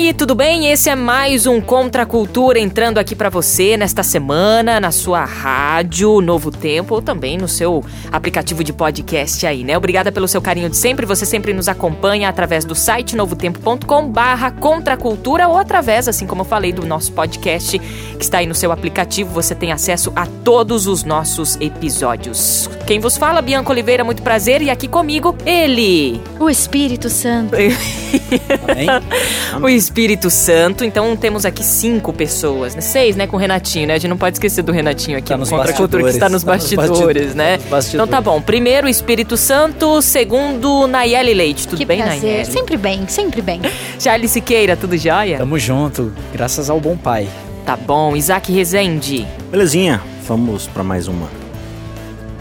E aí, tudo bem? Esse é mais um Contra a Cultura entrando aqui para você nesta semana na sua rádio Novo Tempo ou também no seu aplicativo de podcast aí, né? Obrigada pelo seu carinho de sempre. Você sempre nos acompanha através do site novotempo.com/barra Contra a Cultura ou através, assim como eu falei, do nosso podcast que está aí no seu aplicativo. Você tem acesso a todos os nossos episódios. Quem vos fala, Bianca Oliveira, muito prazer. E aqui comigo, ele, o Espírito Santo. o Espírito Santo. Então temos aqui cinco pessoas, né? Seis, né? Com o Renatinho, né? A gente não pode esquecer do Renatinho aqui. Tá nos Contra a Cultura, que está nos Tá nos bastidores, bastidores, né? nos bastidores. Então tá bom. Primeiro, Espírito Santo. Segundo, Nayeli Leite. Tudo que bem, prazer. Nayeli? Sempre bem, sempre bem. Charles Siqueira, tudo jóia? Tamo junto, graças ao bom pai. Tá bom. Isaac Rezende. Belezinha, vamos pra mais uma.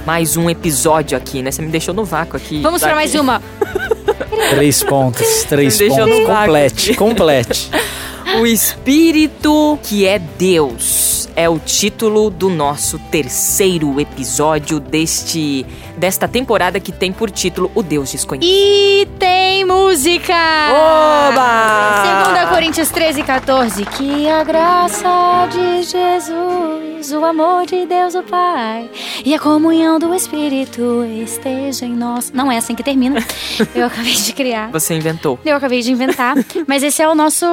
Mais um episódio aqui, né? Você me deixou no vácuo aqui. Vamos para mais uma. Três pontos, três Me deixou pontos. Complete, complete. O Espírito que é Deus é o título do nosso terceiro episódio deste desta temporada que tem por título O Deus Desconhecido. E tem música! Oba! 2 Coríntios 13, 14. Que a graça de Jesus, o amor de Deus o Pai e a comunhão do Espírito esteja em nós. Não é assim que termina. Eu acabei de criar. Você inventou. Eu acabei de inventar, mas esse é o nosso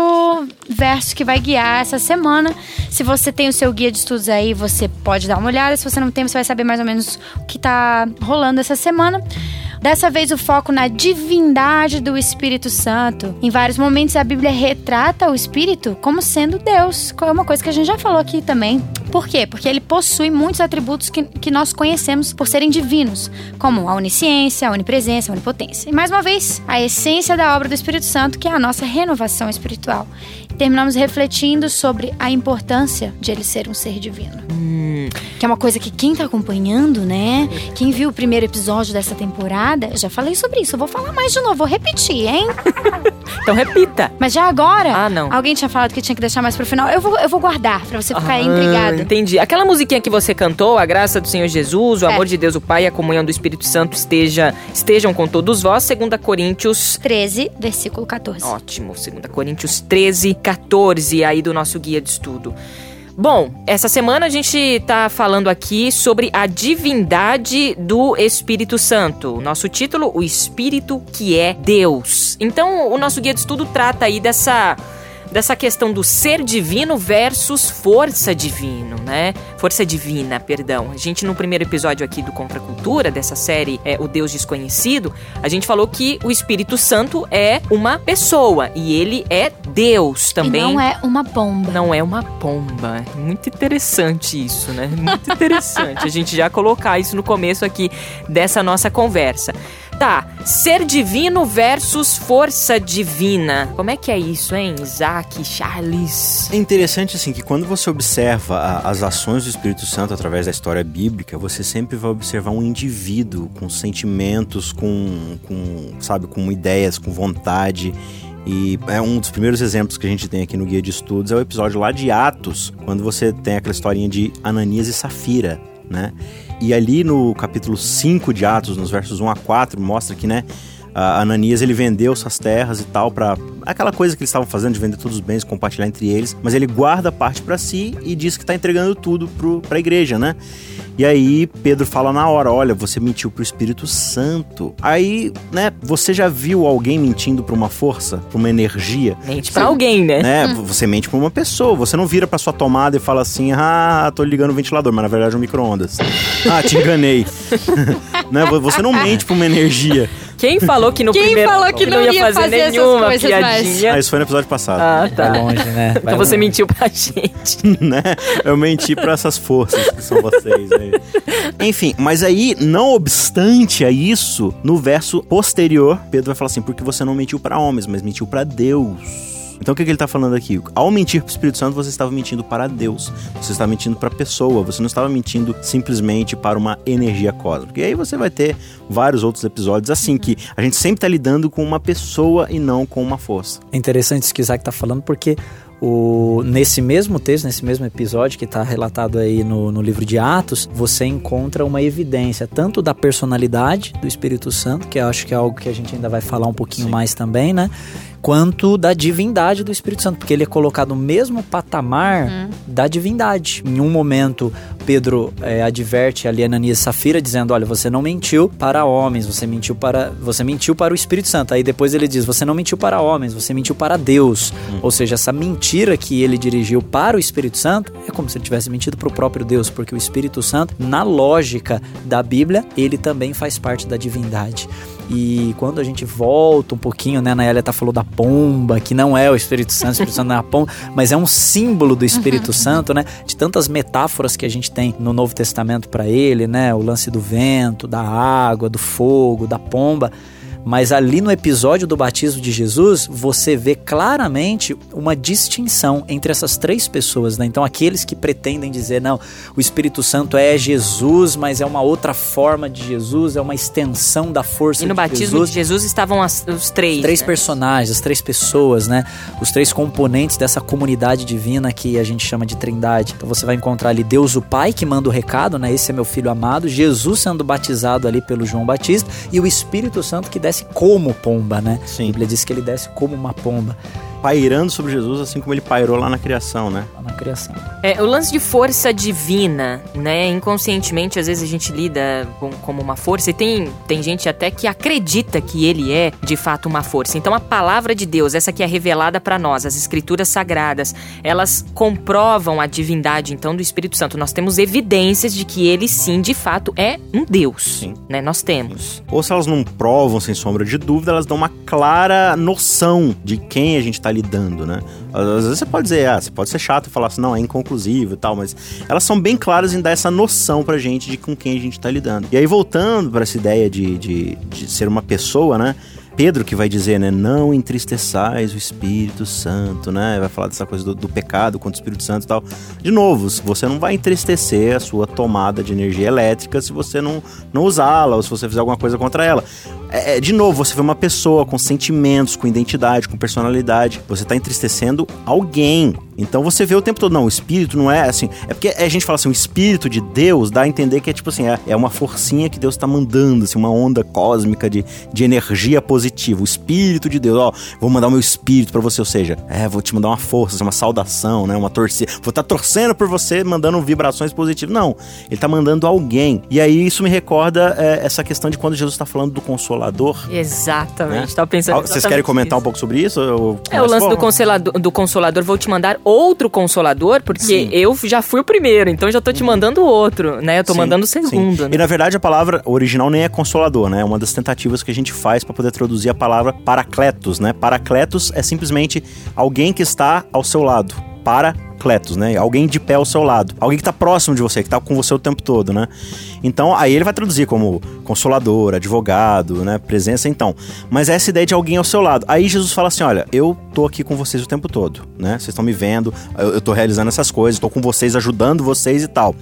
verso que vai guiar essa semana. Se você tem o seu guia de estudos aí, você pode dar uma olhada. Se você não tem, você vai saber mais ou menos o que tá rolando essa semana. Dessa vez o foco na divindade do Espírito Santo. Em vários momentos a Bíblia retrata o Espírito como sendo Deus. É uma coisa que a gente já falou aqui também. Por quê? Porque ele possui muitos atributos que, que nós conhecemos por serem divinos, como a onisciência, a onipresença, a onipotência. E mais uma vez, a essência da obra do Espírito Santo, que é a nossa renovação espiritual. Terminamos refletindo sobre a importância de ele ser um ser divino. Que é uma coisa que quem tá acompanhando, né? Quem viu o primeiro episódio dessa temporada, eu já falei sobre isso. Eu vou falar mais de novo, vou repetir, hein? Então repita. Mas já agora, Ah, não. alguém tinha falado que tinha que deixar mais pro final. Eu vou, eu vou guardar pra você ficar Ah, intrigado. Entendi. Aquela musiquinha que você cantou, a graça do Senhor Jesus, o É. amor de Deus o Pai e a comunhão do Espírito Santo esteja, estejam com todos vós, 2 Coríntios 13, versículo 14. Ótimo, 2 Coríntios 13, 14, aí do nosso guia de estudo. Bom, essa semana a gente tá falando aqui sobre a divindade do Espírito Santo. Nosso título, O Espírito que é Deus. Então, o nosso guia de estudo trata aí dessa dessa questão do ser divino versus força divino, né? Força divina, perdão. A gente no primeiro episódio aqui do Contra Cultura dessa série é o Deus desconhecido, a gente falou que o Espírito Santo é uma pessoa e ele é Deus também. E não é uma bomba. Não é uma pomba. Muito interessante isso, né? Muito interessante a gente já colocar isso no começo aqui dessa nossa conversa. Tá, ser divino versus força divina. Como é que é isso, hein? Isaac, Charles. É interessante assim que quando você observa a- as ações do Espírito Santo através da história bíblica, você sempre vai observar um indivíduo com sentimentos, com, com sabe, com ideias, com vontade. E é um dos primeiros exemplos que a gente tem aqui no guia de estudos é o episódio lá de Atos, quando você tem aquela historinha de Ananias e Safira, né? E ali no capítulo 5 de Atos, nos versos 1 a 4, mostra que, né, a Ananias ele vendeu suas terras e tal para aquela coisa que eles estavam fazendo de vender todos os bens, compartilhar entre eles, mas ele guarda parte para si e diz que está entregando tudo para a igreja, né? E aí Pedro fala na hora, olha, você mentiu pro Espírito Santo. Aí, né, você já viu alguém mentindo para uma força, para uma energia? Mente pra alguém, né? né? Você mente pra uma pessoa. Você não vira pra sua tomada e fala assim: ah, tô ligando o ventilador, mas na verdade é um micro-ondas. ah, te enganei. né? Você não mente pra uma energia. Quem falou que no Quem primeiro falou que não ia ia fazer, fazer essas nenhuma coisas, piadinha? Ah, isso foi no episódio passado. Ah, tá. Vai longe, né? Vai Então você longe. mentiu pra gente. né? Eu menti pra essas forças que são vocês aí. Enfim, mas aí, não obstante a isso, no verso posterior, Pedro vai falar assim: porque você não mentiu pra homens, mas mentiu pra Deus. Então o que, que ele tá falando aqui? Ao mentir pro Espírito Santo, você estava mentindo para Deus. Você estava mentindo para a pessoa. Você não estava mentindo simplesmente para uma energia cósmica. E aí você vai ter vários outros episódios assim que a gente sempre tá lidando com uma pessoa e não com uma força. É interessante isso que o Isaac tá falando, porque o, nesse mesmo texto, nesse mesmo episódio que está relatado aí no, no livro de Atos, você encontra uma evidência tanto da personalidade do Espírito Santo, que eu acho que é algo que a gente ainda vai falar um pouquinho Sim. mais também, né? Quanto da divindade do Espírito Santo, porque ele é colocado no mesmo patamar da divindade. Em um momento, Pedro é, adverte ali Ananias e Safira, dizendo: Olha, você não mentiu para homens, você mentiu para, você mentiu para o Espírito Santo. Aí depois ele diz: Você não mentiu para homens, você mentiu para Deus. Ou seja, essa mentira que ele dirigiu para o Espírito Santo é como se ele tivesse mentido para o próprio Deus, porque o Espírito Santo, na lógica da Bíblia, ele também faz parte da divindade. E quando a gente volta um pouquinho, né, a Naélia tá falou da pomba, que não é o Espírito Santo, o Espírito Santo não é a pomba, mas é um símbolo do Espírito Santo, né? De tantas metáforas que a gente tem no Novo Testamento para ele, né? O lance do vento, da água, do fogo, da pomba. Mas ali no episódio do batismo de Jesus, você vê claramente uma distinção entre essas três pessoas, né? Então, aqueles que pretendem dizer, não, o Espírito Santo é Jesus, mas é uma outra forma de Jesus, é uma extensão da força E no de batismo Jesus. de Jesus estavam as- os três. Os três né? personagens, as três pessoas, né? Os três componentes dessa comunidade divina que a gente chama de Trindade. Então você vai encontrar ali Deus o Pai que manda o recado, né? Esse é meu filho amado, Jesus sendo batizado ali pelo João Batista e o Espírito Santo que desce como pomba, né? A Sim. Bíblia diz que ele desce como uma pomba Pairando sobre Jesus, assim como ele pairou lá na criação, né? lá na criação. É, o lance de força divina, né? Inconscientemente, às vezes a gente lida com, como uma força e tem, tem gente até que acredita que ele é de fato uma força. Então a palavra de Deus, essa que é revelada para nós, as escrituras sagradas, elas comprovam a divindade então do Espírito Santo. Nós temos evidências de que ele sim, de fato, é um Deus, Sim. né? Nós temos. Ou se elas não provam, sem sombra de dúvida, elas dão uma clara noção de quem a gente tá lidando, né? Às vezes você pode dizer, ah, você pode ser chato e falar assim, não, é inconclusivo e tal, mas elas são bem claras em dar essa noção pra gente de com quem a gente tá lidando. E aí, voltando pra essa ideia de, de, de ser uma pessoa, né? Pedro que vai dizer, né? Não entristeçais o Espírito Santo, né? Vai falar dessa coisa do, do pecado contra o Espírito Santo e tal. De novo, você não vai entristecer a sua tomada de energia elétrica se você não, não usá-la ou se você fizer alguma coisa contra ela. É, é, de novo, você vê uma pessoa com sentimentos, com identidade, com personalidade. Você tá entristecendo alguém. Então você vê o tempo todo, não, o espírito não é assim. É porque a gente fala assim, o espírito de Deus dá a entender que é tipo assim, é, é uma forcinha que Deus tá mandando, assim, uma onda cósmica de, de energia positiva. O espírito de Deus, ó, vou mandar o meu espírito pra você, ou seja, é, vou te mandar uma força, uma saudação, né, uma torcida. Vou estar torcendo por você, mandando vibrações positivas. Não, ele tá mandando alguém. E aí isso me recorda é, essa questão de quando Jesus tá falando do consolador. Exatamente. Né? Tava pensando. Vocês querem comentar um nisso. pouco sobre isso? É o lance do consolador, do consolador. Vou te mandar outro consolador, porque Sim. eu já fui o primeiro, então já tô te mandando outro, né? Eu tô Sim, mandando o segundo. E Né? na verdade a palavra original nem é consolador, né? É uma das tentativas que a gente faz para poder traduzir a palavra paracletos, né? Paracletos é simplesmente alguém que está ao seu lado. Paracletos, né? Alguém de pé ao seu lado. Alguém que está próximo de você, que está com você o tempo todo, né? Então, aí ele vai traduzir como consolador, advogado, né? Presença, então. Mas essa ideia de alguém ao seu lado. Aí Jesus fala assim: olha, eu tô aqui com vocês o tempo todo, né? Vocês estão me vendo, eu, eu tô realizando essas coisas, tô com vocês, ajudando vocês e tal.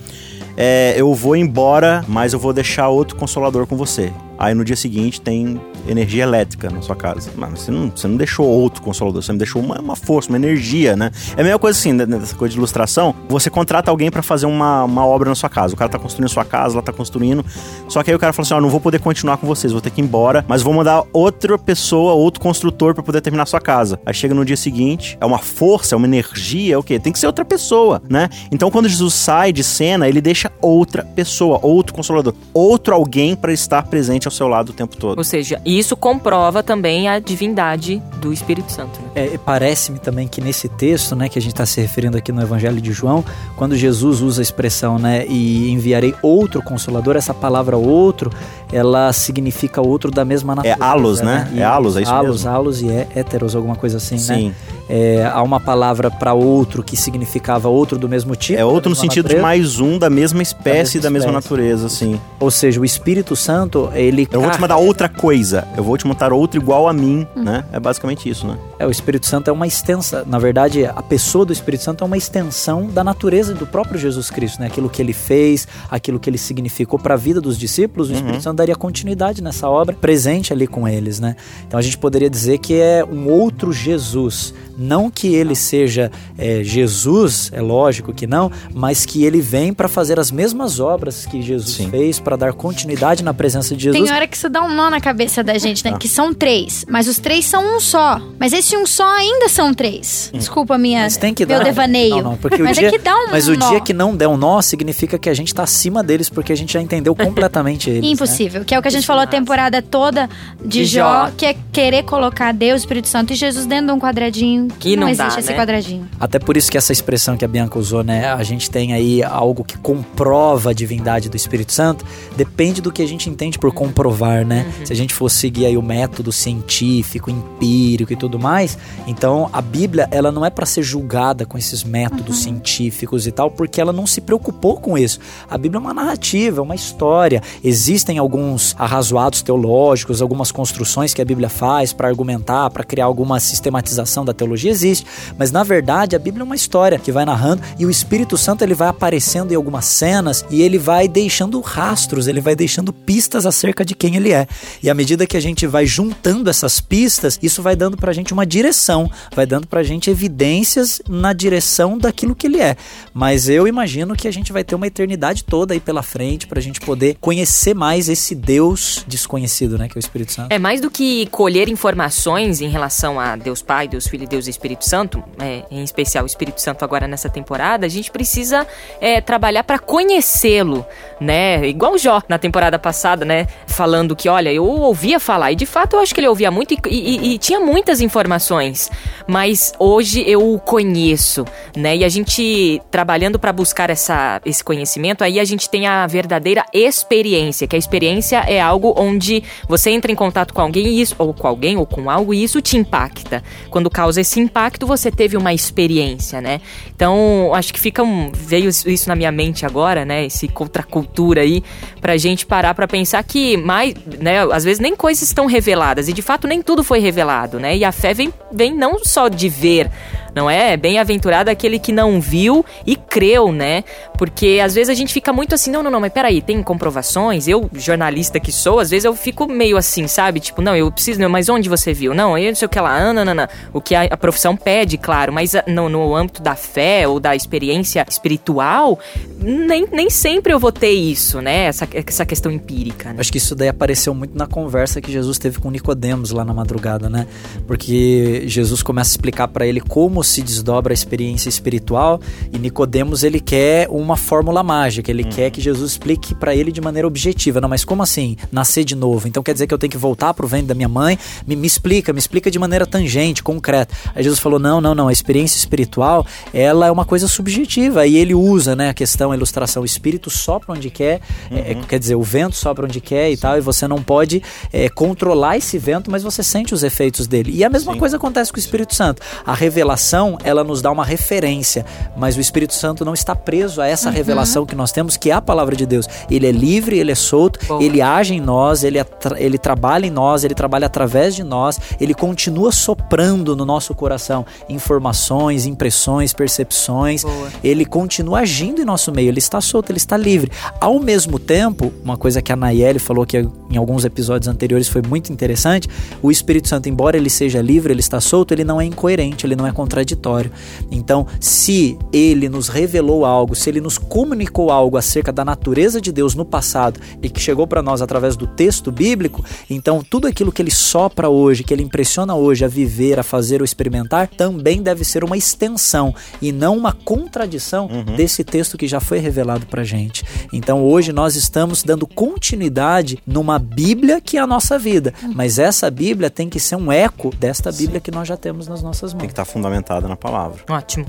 É, eu vou embora, mas eu vou deixar outro consolador com você. Aí no dia seguinte tem energia elétrica na sua casa. Mas você não, você não deixou outro consolador, você me deixou uma, uma força, uma energia, né? É a mesma coisa assim, né, nessa coisa de ilustração. Você contrata alguém pra fazer uma, uma obra na sua casa. O cara tá construindo sua casa, ela tá construindo. Só que aí o cara fala assim: ó, não vou poder continuar com vocês, vou ter que ir embora, mas vou mandar outra pessoa, outro construtor pra poder terminar sua casa. Aí chega no dia seguinte, é uma força, é uma energia, é o quê? Tem que ser outra pessoa, né? Então quando Jesus sai de cena, ele deixa outra pessoa, outro consolador, outro alguém pra estar presente ao seu lado o tempo todo. Ou seja, isso comprova também a divindade do Espírito Santo. Né? É, Parece-me também que nesse texto, né, que a gente está se referindo aqui no Evangelho de João, quando Jesus usa a expressão, né, e enviarei outro consolador, essa palavra outro, ela significa outro da mesma natureza. É halos, né? E É halos, é isso halos, mesmo. halos e é heteros, alguma coisa assim, né? Sim. É, há uma palavra para outro que significava outro do mesmo tipo. É outro da no mesma sentido de natureza. mais um da mesma espécie e da mesma espécie. natureza, sim. Ou seja, o Espírito Santo, ele Eu vou te mandar outra coisa. Eu vou te mandar outro igual a mim, Hum. né? É basicamente isso, né? É, o Espírito Santo é uma extensa, na verdade, a pessoa do Espírito Santo é uma extensão da natureza do próprio Jesus Cristo, né? Aquilo que ele fez, aquilo que ele significou para a vida dos discípulos, o Espírito Santo daria continuidade nessa obra, presente ali com eles, né? Então a gente poderia dizer que é um outro Jesus, não que ele seja é, Jesus, é lógico que não, mas que ele vem para fazer as mesmas obras que Jesus Sim. fez, para dar continuidade na presença de Jesus. Tem hora que isso dá um nó na cabeça da gente, né? Que são três. Mas os três são um só. Mas esse um só ainda são três. Desculpa a minha, Mas tem que meu dar. devaneio. Não, não, porque o mas dia, é que dá um Mas o nó. dia que não der um nó significa que a gente tá acima deles, porque a gente já entendeu completamente eles. né? Impossível, que é o que a gente falou a temporada toda de, De Jó, Jó. que é querer colocar Deus, Espírito Santo e Jesus dentro de um quadradinho que não, não existe dá, esse né? quadradinho. Até por isso que essa expressão que a Bianca usou, né? A gente tem aí algo que comprova a divindade do Espírito Santo, depende do que a gente entende por comprovar, né? Se a gente for seguir aí o método científico, empírico e tudo mais, então a Bíblia, ela não é para ser julgada com esses métodos científicos e tal, porque ela não se preocupou com isso. A Bíblia é uma narrativa, é uma história. Existem alguns arrazoados teológicos, algumas construções que a Bíblia faz para argumentar, para criar alguma sistematização da teologia, existe. Mas na verdade, a Bíblia é uma história que vai narrando e o Espírito Santo ele vai aparecendo em algumas cenas e ele vai deixando rastros, ele vai deixando pistas acerca de quem ele é. E à medida que a gente vai juntando essas pistas, isso vai dando pra gente uma direção, vai dando pra gente evidências na direção daquilo que ele é. Mas eu imagino que a gente vai ter uma eternidade toda aí pela frente pra gente poder conhecer mais esse Deus desconhecido, né, que é o Espírito Santo. É mais do que colher informações em relação a Deus Pai, Deus Filho e Deus Espírito Santo, é, em especial o Espírito Santo agora nessa temporada, a gente precisa é, trabalhar para conhecê-lo, né? Igual o Jó na temporada passada, né? Falando que, olha, eu ouvia falar, e de fato eu acho que ele ouvia muito e, e- e tinha muitas informações, mas hoje eu o conheço, né? E a gente trabalhando para buscar essa, esse conhecimento, aí a gente tem a verdadeira experiência, que a experiência é algo onde você entra em contato com alguém e isso, ou com alguém ou com algo e isso te impacta. Quando causa esse impacto, você teve uma experiência, né? Então, acho que fica um, veio isso na minha mente agora, né? Esse contracultura aí pra gente parar pra pensar que mais, né, às vezes nem coisas estão reveladas e de fato nem tudo foi revelado, né? E a fé vem, vem não só de ver, não é? Bem-aventurado aquele que não viu e creu, né? Porque às vezes a gente fica muito assim, não, não, não, mas peraí, tem comprovações? Eu, jornalista que sou, às vezes eu fico meio assim, sabe? Tipo, não, eu preciso, não, mas onde você viu? Não, eu não sei o que lá, ah, não, não. O que a, a profissão pede, claro, mas ah, no, no âmbito da fé ou da experiência espiritual, nem, nem sempre eu vou ter isso, né? Essa, essa questão empírica, né? Acho que isso daí apareceu muito na conversa que Jesus teve com Nicodemos lá na madrugada, né? Porque Jesus começa a explicar para ele como se desdobra a experiência espiritual e Nicodemos ele quer uma fórmula mágica, ele quer que Jesus explique para ele de maneira objetiva. Não, mas como assim nascer de novo? Então quer dizer que eu tenho que voltar pro ventre da minha mãe? Me, me explica, me explica de maneira tangente, concreta. Aí Jesus falou: "Não, não, não, a experiência espiritual, ela é uma coisa subjetiva". E ele usa, né, a questão, a ilustração, o espírito sopra onde quer, é, quer dizer, o vento sopra onde quer e tal, e você não pode é, controlar esse vento, mas você sente os efeitos dele. E a mesma coisa acontece com o Espírito Santo. A revelação, ela nos dá uma referência, mas o Espírito Santo não está preso a essa revelação que nós temos, que é a palavra de Deus. Ele é livre, ele é solto, Boa. ele age em nós, ele, atra- ele trabalha em nós, ele trabalha através de nós, ele continua soprando no nosso coração informações, impressões, percepções, Boa. ele continua agindo em nosso meio, ele está solto, ele está livre. Ao mesmo tempo, uma coisa que a Nayeli falou que em alguns episódios anteriores foi muito interessante, o Espírito Santo, embora ele seja livre, ele está solto, ele não é incoerente, ele não é contraditório. Então, se ele nos revelou algo, se ele nos comunicou algo acerca da natureza de Deus no passado e que chegou para nós através do texto bíblico, então tudo aquilo que ele sopra hoje, que ele impressiona hoje a viver, a fazer ou experimentar, também deve ser uma extensão e não uma contradição desse texto que já foi revelado pra gente. Então hoje nós estamos dando continuidade numa Bíblia que é a nossa vida, mas essa Bíblia tem que ser um eco desta Bíblia que nós já temos nas nossas Tem mãos. que estar fundamentado fundamentada na palavra. Ótimo.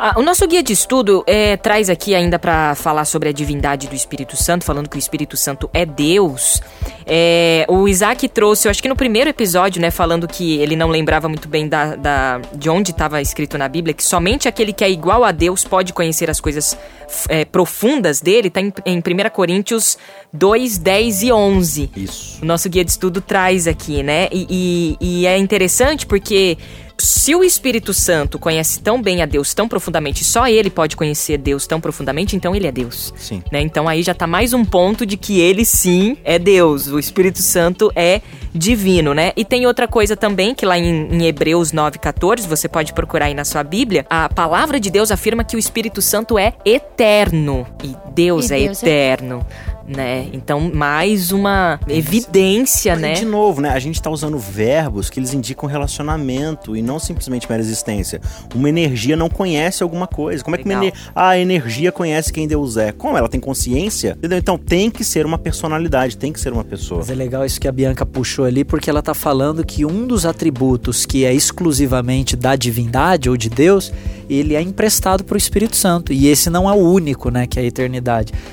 Ah, o nosso guia de estudo é, traz aqui ainda para falar sobre a divindade do Espírito Santo, falando que o Espírito Santo é Deus. É, o Isaac trouxe, eu acho que no primeiro episódio, né, falando que ele não lembrava muito bem da, da de onde estava escrito na Bíblia, que somente aquele que é igual a Deus pode conhecer as coisas é, profundas dele, está em, em 1 Coríntios 2, 10 e 11. Isso. O nosso guia de estudo traz aqui, né? E, e, e é interessante porque se o Espírito Santo conhece tão bem a Deus tão profundamente, só ele pode conhecer Deus tão profundamente, então ele é Deus. Sim. Né? Então aí já tá mais um ponto de que ele sim é Deus. O Espírito Santo é divino, né? E tem outra coisa também, que lá em, em Hebreus 9,14, você pode procurar aí na sua Bíblia, a palavra de Deus afirma que o Espírito Santo é eterno. E Deus, E é Deus é- eterno. Né? Então, mais uma evidência, né? De novo, né? A gente tá usando verbos que eles indicam relacionamento e não simplesmente mera existência. Uma energia não conhece alguma coisa. Como é que uma Legal. ener- a energia conhece quem Deus é? Como? Ela tem consciência? Entendeu? Então tem que ser uma personalidade, tem que ser uma pessoa. Mas é legal isso que a Bianca puxou ali, porque ela tá falando que um dos atributos que é exclusivamente da divindade ou de Deus, ele é emprestado para o Espírito Santo. E esse não é o único, né, que é a eternidade.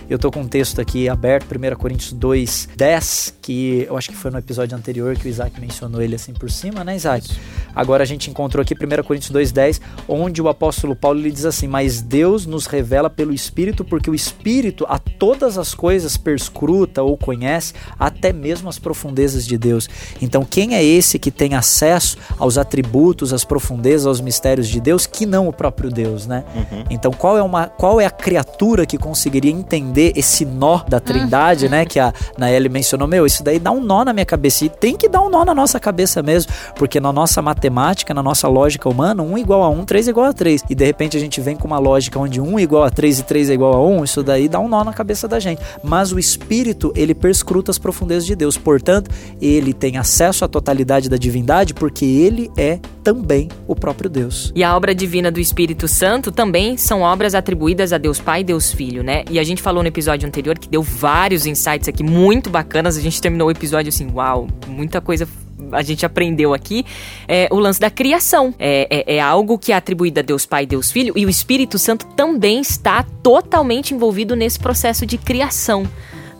Eu tô com um texto aqui aberto, 1 Coríntios 2, 10, que eu acho que foi no episódio anterior que o Isaac mencionou ele assim por cima, né, Isaac? Agora a gente encontrou aqui 1 Coríntios 2, 10, onde o apóstolo Paulo lhe diz assim: Mas Deus nos revela pelo Espírito, porque o Espírito a todas as coisas perscruta ou conhece, até mesmo as profundezas de Deus. Então, quem é esse que tem acesso aos atributos, às profundezas, aos mistérios de Deus, que não o próprio Deus, né? Então, qual é, uma, qual é a criatura que conseguiria entender esse nó da trindade, né? Que a Naeli mencionou, meu, isso daí dá um nó na minha cabeça. E tem que dar um nó na nossa cabeça mesmo, porque na nossa matemática, na nossa lógica humana, 1 igual a 1, 3 igual a 3. E de repente a gente vem com uma lógica onde 1 igual a 3 e 3 é igual a 1, isso daí dá um nó na cabeça da gente. Mas o espírito, ele perscruta as profundezas de Deus. Portanto, ele tem acesso à totalidade da divindade porque ele é também o próprio Deus. E a obra divina do Espírito Santo também são obras atribuídas a Deus Pai e Deus Filho, né? E a gente falou no episódio anterior que deu vários insights aqui muito bacanas. A gente terminou o episódio assim, uau, muita coisa a gente aprendeu aqui. É, o lance da criação. É, é, é algo que é atribuído a Deus Pai e Deus Filho, e o Espírito Santo também está totalmente envolvido nesse processo de criação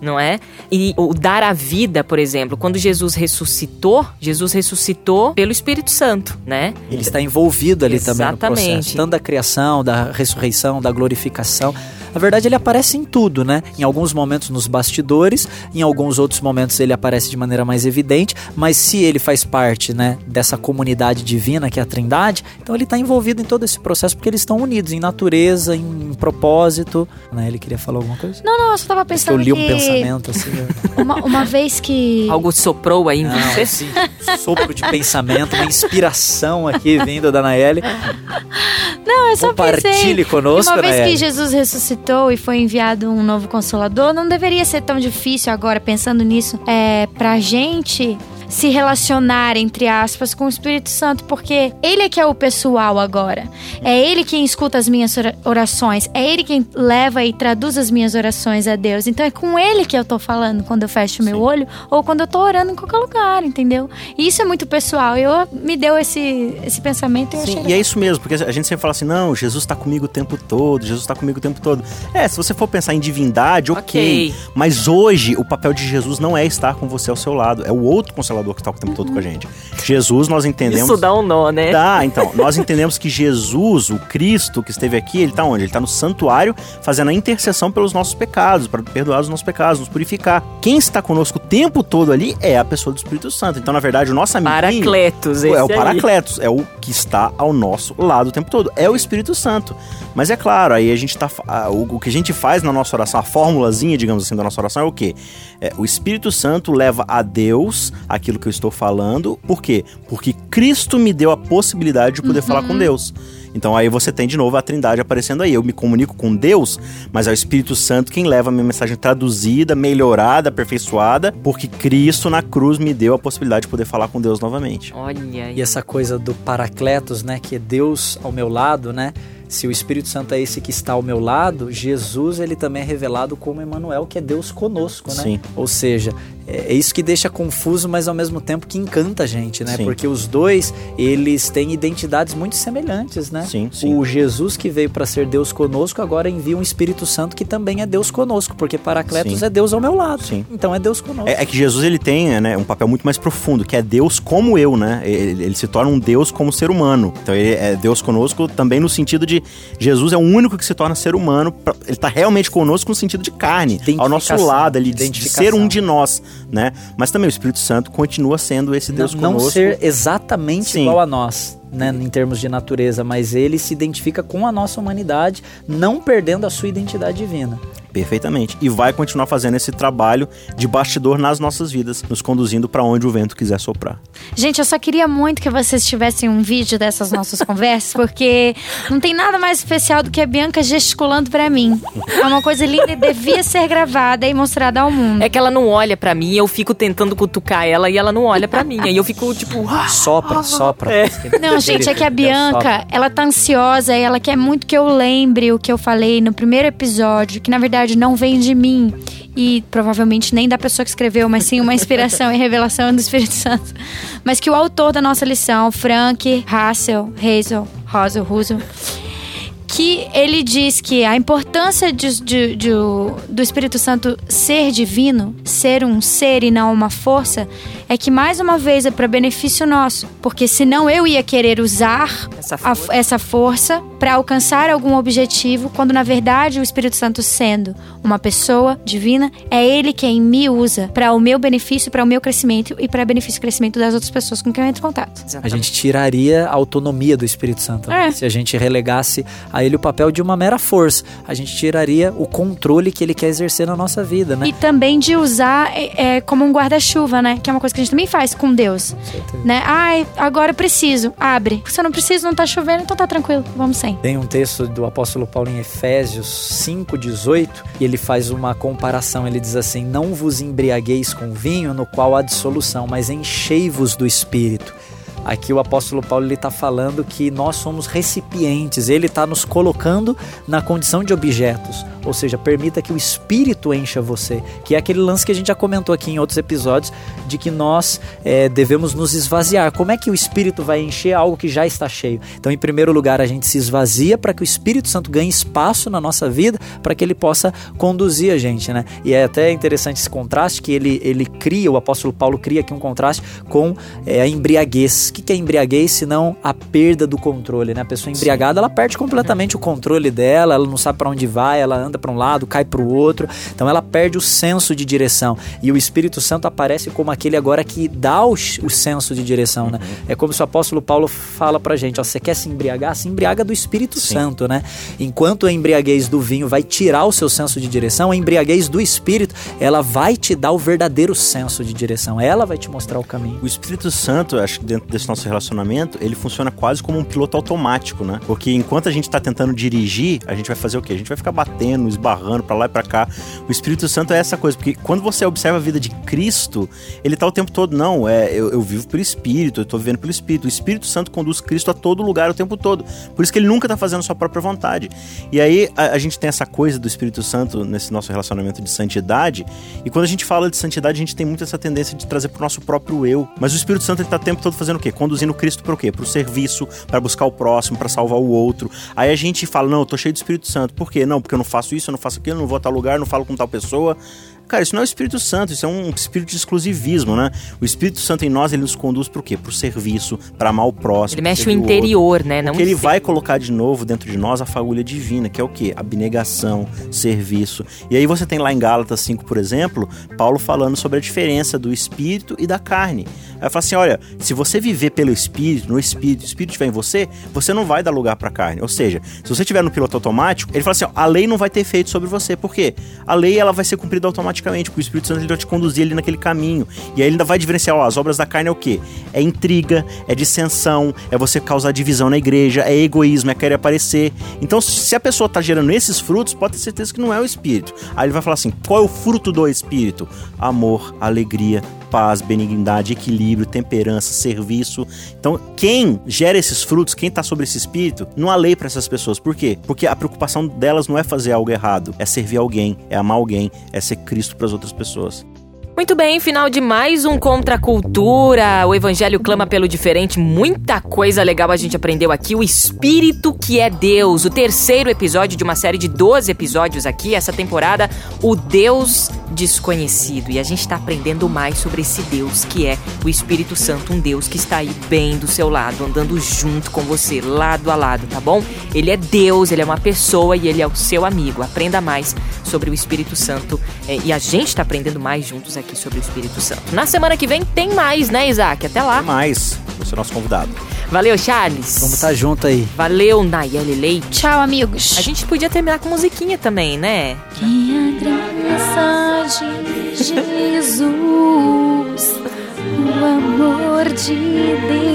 não é? E o dar a vida, por exemplo, quando Jesus ressuscitou, Jesus ressuscitou pelo Espírito Santo, né? Ele está envolvido ali também no Exatamente. processo, tanto da criação, da ressurreição, da glorificação. Na verdade, ele aparece em tudo, né? Em alguns momentos nos bastidores, em alguns outros momentos ele aparece de maneira mais evidente, mas se ele faz parte, né, dessa comunidade divina que é a Trindade, então ele está envolvido em todo esse processo porque eles estão unidos em natureza, em propósito. Né? Ele queria falar alguma coisa? Não, não, eu só tava Acho que eu pensando li um que pensamento assim. uma, uma vez que... Algo soprou aí em Não, você? assim, sopro de pensamento, uma inspiração aqui vindo da Naeli. Não, eu só Compartilhe pensei conosco, que uma vez que Jesus ressuscitou e foi enviado um novo consolador, não deveria ser tão difícil agora, pensando nisso, é, pra gente se relacionar, entre aspas, com o Espírito Santo, porque ele é que é o pessoal agora. É ele quem escuta as minhas ora- orações, é ele quem leva e traduz as minhas orações a Deus. Então é com ele que eu tô falando quando eu fecho meu olho ou quando eu tô orando em qualquer lugar, entendeu? E isso é muito pessoal. Eu me deu esse, esse pensamento e eu achei Sim, e é isso mesmo, porque a gente sempre fala assim, não, Jesus está comigo o tempo todo, Jesus está comigo o tempo todo. É, se você for pensar em divindade, ok. Ok. Mas hoje o papel de Jesus não é estar com você ao seu lado, é o outro consolador que está o tempo todo com a gente. Jesus, nós entendemos. Isso dá um nó, né? Tá, então, nós entendemos que Jesus, o Cristo que esteve aqui, ele tá onde? Ele tá no santuário fazendo a intercessão pelos nossos pecados, para perdoar os nossos pecados, nos purificar. Quem está conosco o tempo todo ali é a pessoa do Espírito Santo. Então, na verdade, o nosso amiguinho... Paracletos, esse É o aí. Paracletos, é o que está ao nosso lado o tempo todo. É o Espírito Santo. Mas é claro, aí a gente tá. O, que a gente faz na nossa oração, a formulazinha, digamos assim, da nossa oração é o quê? É, o Espírito Santo leva a Deus aquilo que eu estou falando. Por quê? Porque Cristo me deu a possibilidade de poder falar com Deus. Então aí você tem de novo a Trindade aparecendo aí. Eu me comunico com Deus, mas é o Espírito Santo quem leva a minha mensagem traduzida, melhorada, aperfeiçoada, porque Cristo na cruz me deu a possibilidade de poder falar com Deus novamente. Olha E aí. essa coisa do Paracletos, né, que é Deus ao meu lado, né? Se o Espírito Santo é esse que está ao meu lado, Jesus ele também é revelado como Emmanuel, que é Deus conosco, né? Sim. Ou seja, é, é isso que deixa confuso, mas ao mesmo tempo que encanta a gente, né? Sim. Porque os dois, eles têm identidades muito semelhantes, né? Sim, sim. O Jesus que veio para ser Deus conosco, agora envia um Espírito Santo que também é Deus conosco, porque Paracletos Sim. é Deus ao meu lado. Sim. Então é Deus conosco. É, é que Jesus ele tem né, um papel muito mais profundo, que é Deus como eu, né? Ele, ele se torna um Deus como ser humano. Então ele é Deus conosco também no sentido de Jesus é o único que se torna ser humano. pra- ele tá realmente conosco no sentido de carne, ao nosso lado ali, de, de ser um de nós, né? Mas também o Espírito Santo continua sendo esse Deus não, não conosco. ser exatamente Sim. igual a nós, né, em termos de natureza, mas ele se identifica com a nossa humanidade, não perdendo a sua identidade divina. Perfeitamente. E vai continuar fazendo esse trabalho de bastidor nas nossas vidas, nos conduzindo para onde o vento quiser soprar. Gente, eu só queria muito que vocês tivessem um vídeo dessas nossas conversas, porque não tem nada mais especial do que a Bianca gesticulando pra mim. É uma coisa linda e devia ser gravada e mostrada ao mundo. É que ela não olha pra mim, eu fico tentando cutucar ela e ela não olha pra mim. Aí eu fico tipo, ah, Sopra, sopra. Não, gente, é que a Bianca, ela tá ansiosa e ela quer muito que eu lembre o que eu falei no primeiro episódio, que na verdade não vem de mim e provavelmente nem da pessoa que escreveu, mas sim uma inspiração e revelação do Espírito Santo. Mas que o autor da nossa lição, Frank Hassel, Hazel, Hazel, Russell, que ele diz que a importância de- de- de do Espírito Santo ser divino, ser um ser e não uma força, é que mais uma vez é para benefício nosso, porque senão eu ia querer usar Essa força. essa força para alcançar algum objetivo, quando na verdade o Espírito Santo sendo uma pessoa divina, é ele quem me usa para o meu benefício, para o meu crescimento e para benefício e crescimento das outras pessoas com quem eu entro em contato. A gente tiraria a autonomia do Espírito Santo. né? É. Se a gente relegasse a ele o papel de uma mera força, a gente tiraria o controle que ele quer exercer na nossa vida, né? E também de usar é, é, como um guarda-chuva, né? Que é uma coisa que a gente também faz com Deus. certeza. Né? Ai, agora eu preciso. Abre. Se eu não preciso, não tá chovendo, então tá tranquilo. Vamos sem. Tem um texto do apóstolo Paulo em Efésios 5:18 e ele faz uma comparação. Ele diz assim: Não vos embriagueis com vinho, no qual há dissolução, mas enchei-vos do espírito. Aqui o apóstolo Paulo está falando que nós somos recipientes, ele está nos colocando na condição de objetos, ou seja, permita que o Espírito encha você, que é aquele lance que a gente já comentou aqui em outros episódios, de que nós eh, devemos nos esvaziar. Como é que o Espírito vai encher algo que já está cheio? Então, em primeiro lugar, a gente se esvazia para que o Espírito Santo ganhe espaço na nossa vida, para que ele possa conduzir a gente, né? E é até interessante esse contraste que ele, ele cria, o apóstolo Paulo cria aqui um contraste com eh, a embriaguez. Que que é embriaguez senão a perda do controle, né? A pessoa embriagada, ela perde completamente o controle dela, ela não sabe para onde vai, ela anda para um lado, cai para o outro. Então ela perde o senso de direção. E o Espírito Santo aparece como aquele agora que dá o, o senso de direção, né? É como se o apóstolo Paulo fala pra gente, ó, você quer se embriagar? Se embriaga do Espírito Sim. Santo, né? Enquanto a embriaguez do vinho vai tirar o seu senso de direção, a embriaguez do Espírito, ela vai te dar o verdadeiro senso de direção. Ela vai te mostrar o caminho. O Espírito Santo, acho que dentro desse nosso relacionamento, ele funciona quase como um piloto automático, né? Porque enquanto a gente tá tentando dirigir, a gente vai fazer o quê? A gente vai ficar batendo, esbarrando pra lá e pra cá. O Espírito Santo é essa coisa, porque quando você observa a vida de Cristo, ele tá o tempo todo, não, é, eu, eu vivo pelo Espírito, eu tô vivendo pelo Espírito. O Espírito Santo conduz Cristo a todo lugar o tempo todo. Por isso que ele nunca tá fazendo sua própria vontade. E aí a, a gente tem essa coisa do Espírito Santo nesse nosso relacionamento de santidade, e quando a gente fala de santidade, a gente tem muito essa tendência de trazer pro nosso próprio eu. Mas o Espírito Santo ele tá o tempo todo fazendo o quê? Conduzindo Cristo para o quê? Pro serviço, para buscar o próximo, para salvar o outro. Aí a gente fala: "Não, eu tô cheio do Espírito Santo". Por quê? Não, porque eu não faço isso, eu não faço aquilo, eu não vou a tal lugar, eu não falo com tal pessoa. Cara, isso não é o Espírito Santo, isso é um espírito de exclusivismo, né? O Espírito Santo em nós, ele nos conduz pro quê? Pro serviço, para amar o próximo. Ele mexe o servir outro. interior, né? Não Porque ele o vai colocar de novo dentro de nós a fagulha divina, que é o quê? Abnegação, serviço. E aí você tem lá em Gálatas 5, por exemplo, Paulo falando sobre a diferença do espírito e da carne. Aí fala assim: olha, se você viver pelo espírito, no espírito, o espírito estiver em você, você não vai dar lugar pra carne. Ou seja, se você estiver no piloto automático, ele fala assim: ó, a lei não vai ter efeito sobre você. Por quê? A lei ela vai ser cumprida automaticamente, porque o Espírito Santo ele vai te conduzir ali naquele caminho. E aí ele ainda vai diferenciar: ó, as obras da carne é o quê? É intriga, é dissensão, é você causar divisão na igreja, é egoísmo, é querer aparecer. Então, se a pessoa tá gerando esses frutos, pode ter certeza que não é o espírito. Aí ele vai falar assim: qual é o fruto do espírito? Amor, alegria, paz, benignidade, equilíbrio, temperança, serviço. Então, quem gera esses frutos, quem tá sobre esse espírito, não há lei para essas pessoas. Por quê? Porque a preocupação delas não é fazer algo errado, é servir alguém, é amar alguém, é ser Cristo para as outras pessoas. Muito bem, final de mais um Contra a Cultura. O Evangelho clama pelo diferente. Muita coisa legal a gente aprendeu aqui. O Espírito que é Deus. O terceiro episódio de uma série de 12 episódios aqui, essa temporada. O Deus desconhecido. E a gente está aprendendo mais sobre esse Deus que é o Espírito Santo. Um Deus que está aí bem do seu lado, andando junto com você, lado a lado, tá bom? Ele é Deus, ele é uma pessoa e ele é o seu amigo. Aprenda mais sobre o Espírito Santo. É, e a gente está aprendendo mais juntos aqui aqui sobre o Espírito Santo. Na semana que vem tem mais, né, Isaac? Até lá. Tem mais. Você é nosso convidado. Valeu, Charles. Vamos estar tá junto aí. Valeu, Nayeli Leite. Tchau, amigos. A gente podia terminar com musiquinha também, né? Que a graça de Jesus, o amor de Deus,